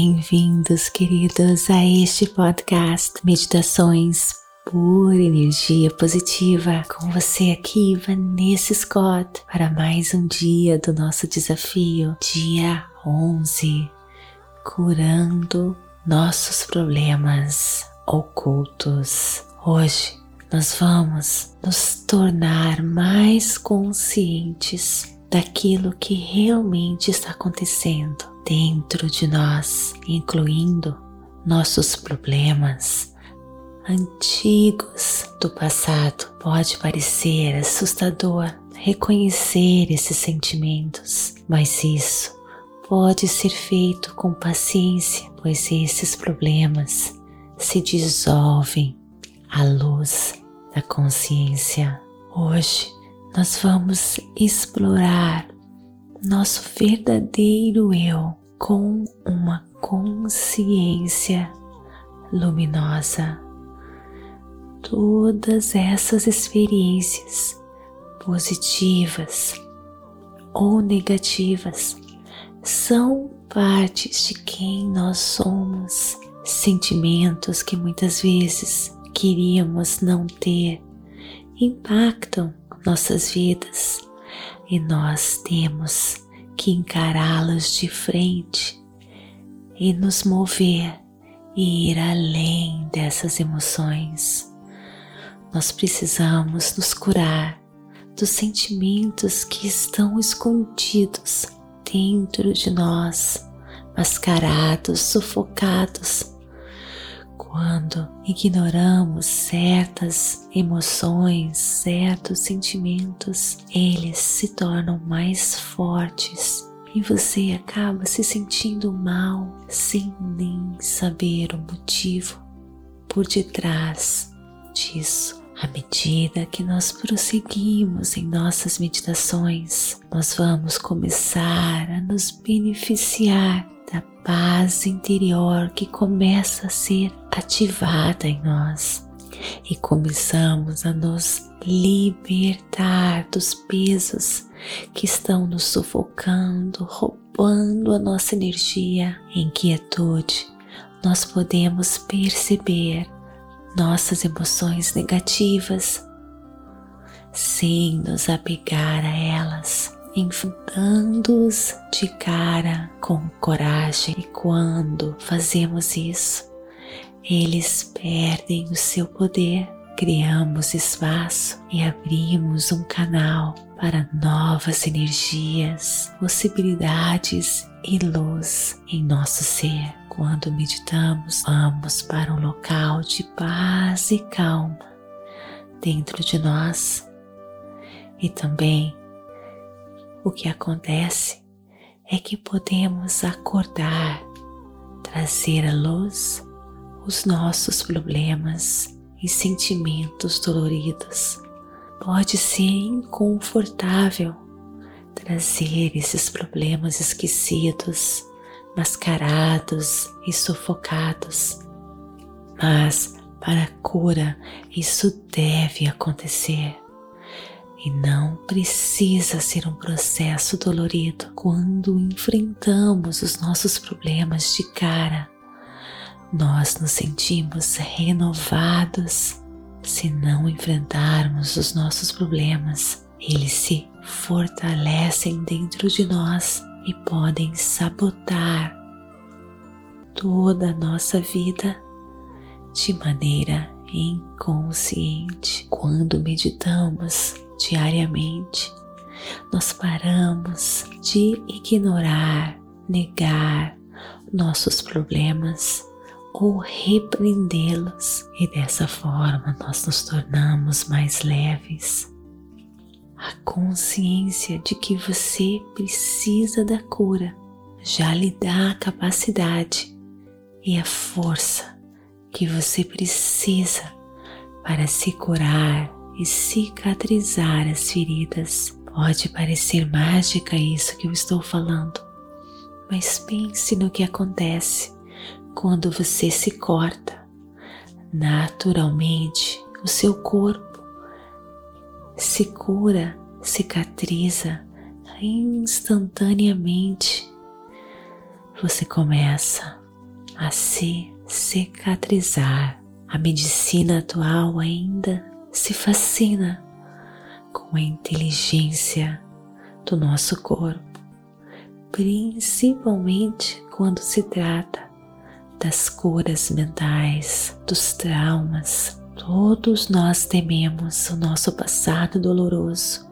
Bem-vindos, queridos, a este podcast Meditações por Energia Positiva. Com você aqui, Vanessa Scott, para mais um dia do nosso desafio, dia 11, curando nossos problemas ocultos. Hoje nós vamos nos tornar mais conscientes daquilo que realmente está acontecendo dentro de nós, incluindo nossos problemas antigos do passado. Pode parecer assustador reconhecer esses sentimentos, mas isso pode ser feito com paciência, pois esses problemas se dissolvem à luz da consciência. Hoje nós vamos explorar nosso verdadeiro eu com uma consciência luminosa. Todas essas experiências, positivas ou negativas, são partes de quem nós somos, sentimentos que muitas vezes queríamos não ter, impactam nossas vidas e nós temos que encará-los de frente e nos mover e ir além dessas emoções. Nós precisamos nos curar dos sentimentos que estão escondidos dentro de nós, mascarados, sufocados quando ignoramos certas emoções, certos sentimentos, eles se tornam mais fortes e você acaba se sentindo mal sem nem saber o motivo por detrás disso. À medida que nós prosseguimos em nossas meditações, nós vamos começar a nos beneficiar da paz interior que começa a ser ativada em nós e começamos a nos libertar dos pesos que estão nos sufocando, roubando a nossa energia. Em quietude, nós podemos perceber nossas emoções negativas sem nos apegar a elas enfrentando-os de cara com coragem. E quando fazemos isso, eles perdem o seu poder. Criamos espaço e abrimos um canal para novas energias, possibilidades e luz em nosso ser. Quando meditamos, vamos para um local de paz e calma dentro de nós e também o que acontece é que podemos acordar, trazer à luz os nossos problemas e sentimentos doloridos. Pode ser inconfortável trazer esses problemas esquecidos, mascarados e sufocados, mas para a cura isso deve acontecer. E não precisa ser um processo dolorido quando enfrentamos os nossos problemas de cara. Nós nos sentimos renovados se não enfrentarmos os nossos problemas. Eles se fortalecem dentro de nós e podem sabotar toda a nossa vida de maneira inconsciente. Quando meditamos, diariamente, nós paramos de ignorar, negar nossos problemas ou repreendê-los e dessa forma nós nos tornamos mais leves. A consciência de que você precisa da cura já lhe dá a capacidade e a força que você precisa para se curar e cicatrizar as feridas. Pode parecer mágica isso que eu estou falando, mas pense no que acontece quando você se corta. Naturalmente, o seu corpo se cura, cicatriza instantaneamente. Você começa a se cicatrizar. A medicina atual ainda se fascina com a inteligência do nosso corpo, principalmente quando se trata das curas mentais, dos traumas. Todos nós tememos o nosso passado doloroso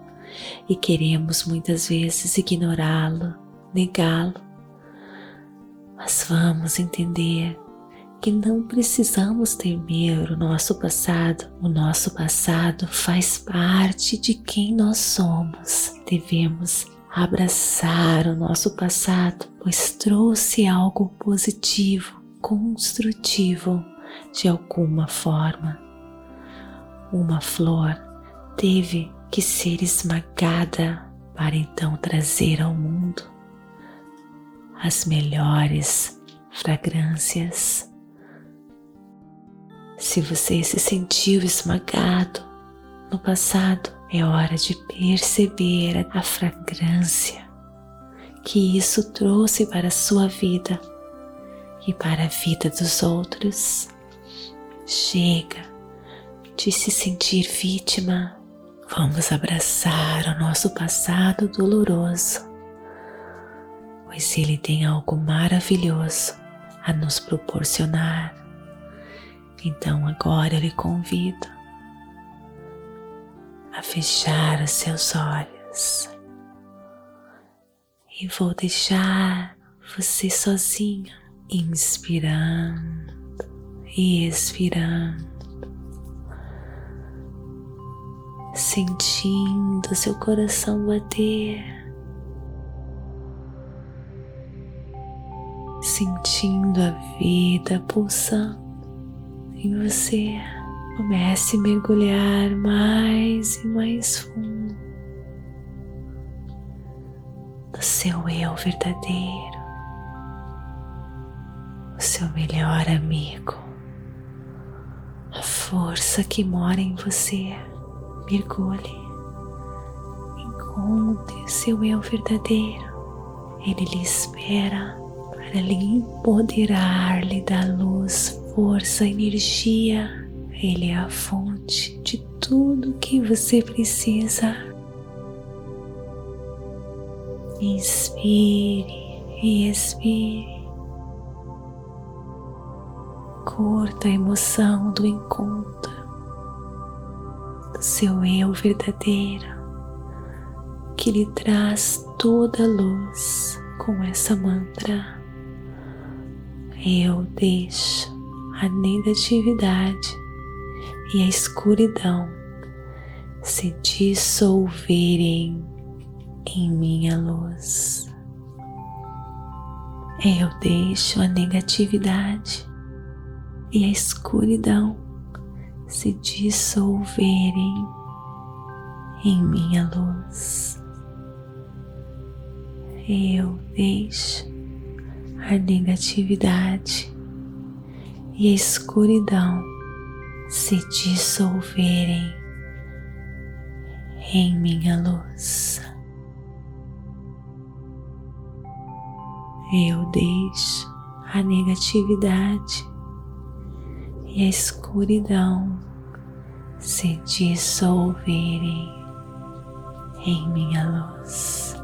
e queremos muitas vezes ignorá-lo, negá-lo. Mas vamos entender que não precisamos temer o nosso passado. O nosso passado faz parte de quem nós somos. Devemos abraçar o nosso passado, pois trouxe algo positivo construtivo de alguma forma. Uma flor teve que ser esmagada para então trazer ao mundo as melhores fragrâncias. Se você se sentiu esmagado no passado, é hora de perceber a fragrância que isso trouxe para a sua vida e para a vida dos outros. Chega de se sentir vítima. Vamos abraçar o nosso passado doloroso, pois ele tem algo maravilhoso a nos proporcionar. Então agora eu lhe convido a fechar os seus olhos. E vou deixar você sozinha inspirando e expirando, sentindo seu coração bater, sentindo a vida pulsando em você. Comece a mergulhar mais e mais fundo no seu eu verdadeiro o seu melhor amigo, a força que mora em você. Mergulhe, encontre o seu eu verdadeiro. Ele lhe espera para lhe empoderar, lhe dar luz, força, energia. Ele é a fonte de tudo que você precisa. Inspire e expire curta a emoção do encontro do seu eu verdadeiro que lhe traz toda a luz com essa mantra. Eu deixo a negatividade e a escuridão se dissolverem em minha luz. Eu deixo a negatividade e a escuridão se dissolverem em minha luz. Eu deixo a negatividade e a escuridão se dissolverem em minha luz. Eu deixo a negatividade e a escuridão se dissolverem em minha luz.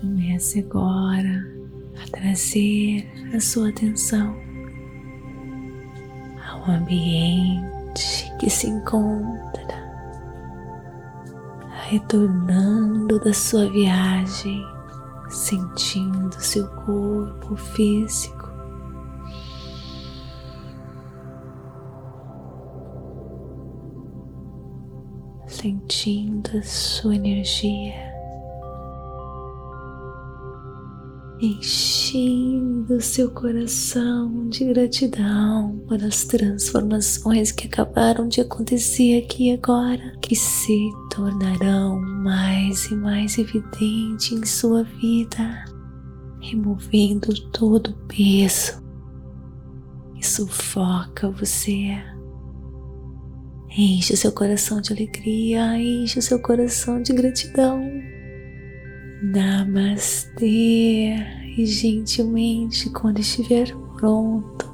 Comece agora a trazer a sua atenção ao ambiente que se encontra, retornando da sua viagem, sentindo seu corpo físico. Sentindo a sua energia. Enchendo seu coração de gratidão pelas transformações que acabaram de acontecer aqui agora, que se tornarão mais e mais evidentes em sua vida, removendo todo o peso que sufoca você. Enche seu coração de alegria, enche seu coração de gratidão. Namastê e gentilmente, quando estiver pronto,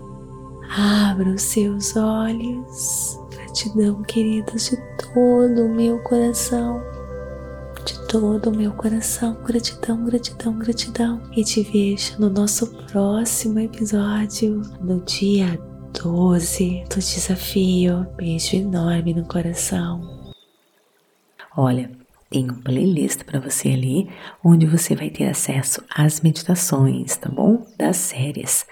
abra os seus olhos. Gratidão, queridas, de todo o meu coração, de todo o meu coração. Gratidão, gratidão, gratidão. E te vejo no nosso próximo episódio, no dia 12 do desafio. Beijo enorme no coração. Olha, tem um playlist para você ali, onde você vai ter acesso às meditações, tá bom? Das séries.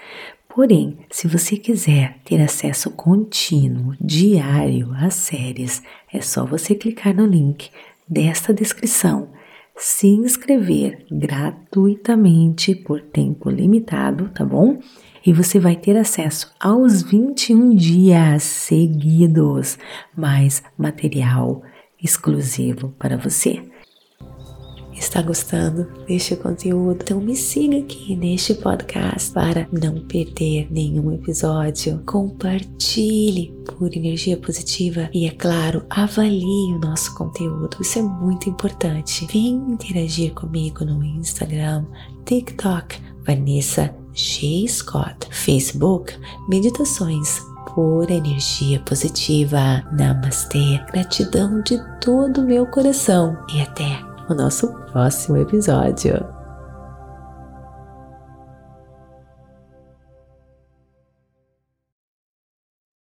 Porém, se você quiser ter acesso contínuo, diário às séries, é só você clicar no link desta descrição, se inscrever gratuitamente por tempo limitado, tá bom? E você vai ter acesso aos 21 dias seguidos, mais material exclusivo para você. Está gostando deste conteúdo? Então me siga aqui neste podcast para não perder nenhum episódio. Compartilhe por energia positiva e, é claro, avalie o nosso conteúdo. Isso é muito importante. Vem interagir comigo no Instagram, TikTok, Vanessa G. Scott, Facebook, Meditações por energia positiva. Namastê. Gratidão de todo o meu coração e até o nosso próximo episódio.